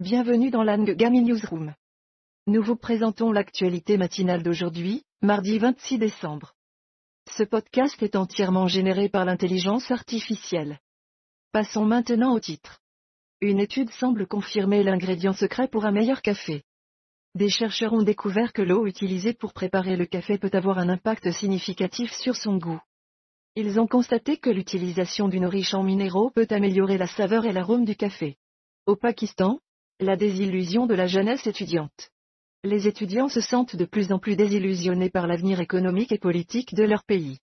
bienvenue dans l'Angami Newsroom. Nous vous présentons l'actualité matinale d'aujourd'hui, mardi 26 décembre. Ce podcast est entièrement généré par l'intelligence artificielle. Passons maintenant au titre. Une étude semble confirmer l'ingrédient secret pour un meilleur café. Des chercheurs ont découvert que l'eau utilisée pour préparer le café peut avoir un impact significatif sur son goût. Ils ont constaté que l'utilisation d'une riche en minéraux peut améliorer la saveur et l'arôme du café. Au Pakistan, la désillusion de la jeunesse étudiante. Les étudiants se sentent de plus en plus désillusionnés par l'avenir économique et politique de leur pays.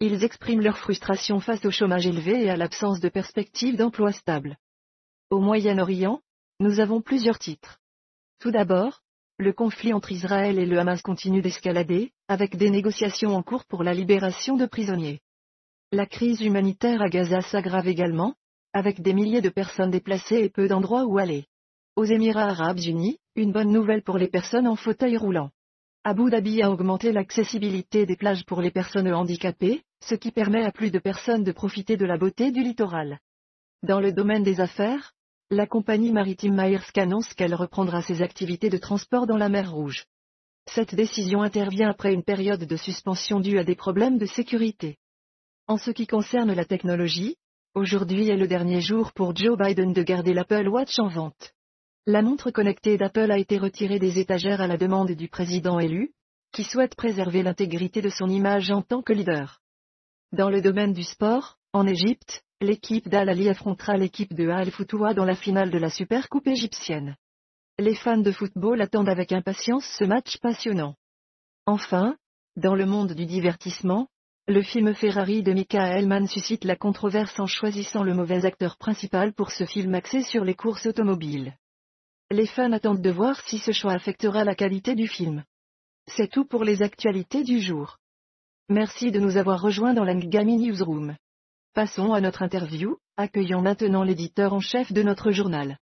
Ils expriment leur frustration face au chômage élevé et à l'absence de perspectives d'emploi stable. Au Moyen-Orient, nous avons plusieurs titres. Tout d'abord, le conflit entre Israël et le Hamas continue d'escalader, avec des négociations en cours pour la libération de prisonniers. La crise humanitaire à Gaza s'aggrave également, avec des milliers de personnes déplacées et peu d'endroits où aller. Aux Émirats arabes unis, une bonne nouvelle pour les personnes en fauteuil roulant. Abu Dhabi a augmenté l'accessibilité des plages pour les personnes handicapées, ce qui permet à plus de personnes de profiter de la beauté du littoral. Dans le domaine des affaires, la compagnie maritime Maersk annonce qu'elle reprendra ses activités de transport dans la mer Rouge. Cette décision intervient après une période de suspension due à des problèmes de sécurité. En ce qui concerne la technologie, aujourd'hui est le dernier jour pour Joe Biden de garder l'Apple Watch en vente. La montre connectée d'Apple a été retirée des étagères à la demande du président élu, qui souhaite préserver l'intégrité de son image en tant que leader. Dans le domaine du sport, en Égypte, l'équipe d'Al-Ali affrontera l'équipe de Al-Foutoua dans la finale de la Supercoupe égyptienne. Les fans de football attendent avec impatience ce match passionnant. Enfin, dans le monde du divertissement, le film Ferrari de Michael Mann suscite la controverse en choisissant le mauvais acteur principal pour ce film axé sur les courses automobiles. Les fans attendent de voir si ce choix affectera la qualité du film. C'est tout pour les actualités du jour. Merci de nous avoir rejoints dans l'Angami Newsroom. Passons à notre interview, accueillons maintenant l'éditeur en chef de notre journal.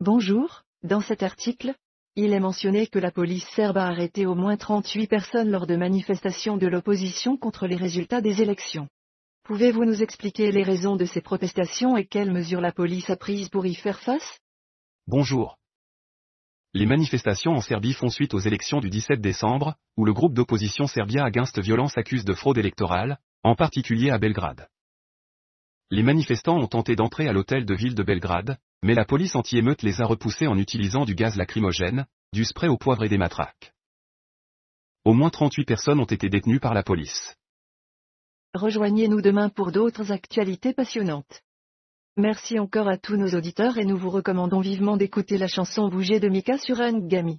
Bonjour, dans cet article, il est mentionné que la police serbe a arrêté au moins 38 personnes lors de manifestations de l'opposition contre les résultats des élections. Pouvez-vous nous expliquer les raisons de ces protestations et quelles mesures la police a prises pour y faire face? Bonjour. Les manifestations en Serbie font suite aux élections du 17 décembre, où le groupe d'opposition Serbia Against Violence accuse de fraude électorale, en particulier à Belgrade. Les manifestants ont tenté d'entrer à l'hôtel de ville de Belgrade, mais la police anti-émeute les a repoussés en utilisant du gaz lacrymogène, du spray au poivre et des matraques. Au moins 38 personnes ont été détenues par la police. Rejoignez-nous demain pour d'autres actualités passionnantes. Merci encore à tous nos auditeurs et nous vous recommandons vivement d'écouter la chanson Bouger de Mika sur Gami.